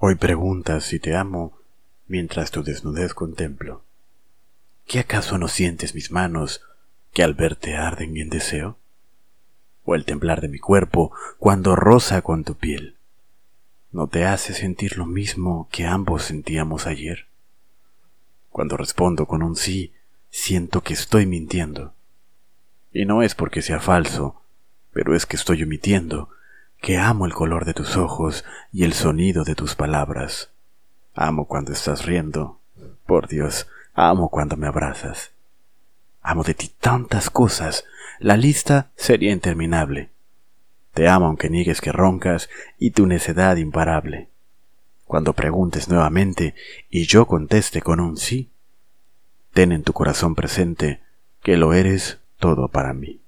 Hoy preguntas si te amo mientras tu desnudez contemplo. ¿Qué acaso no sientes mis manos que al verte arden en deseo? ¿O el temblar de mi cuerpo cuando roza con tu piel? ¿No te hace sentir lo mismo que ambos sentíamos ayer? Cuando respondo con un sí, siento que estoy mintiendo. Y no es porque sea falso, pero es que estoy omitiendo que amo el color de tus ojos y el sonido de tus palabras. Amo cuando estás riendo. Por Dios, amo cuando me abrazas. Amo de ti tantas cosas. La lista sería interminable. Te amo aunque niegues que roncas y tu necedad imparable. Cuando preguntes nuevamente y yo conteste con un sí, ten en tu corazón presente que lo eres todo para mí.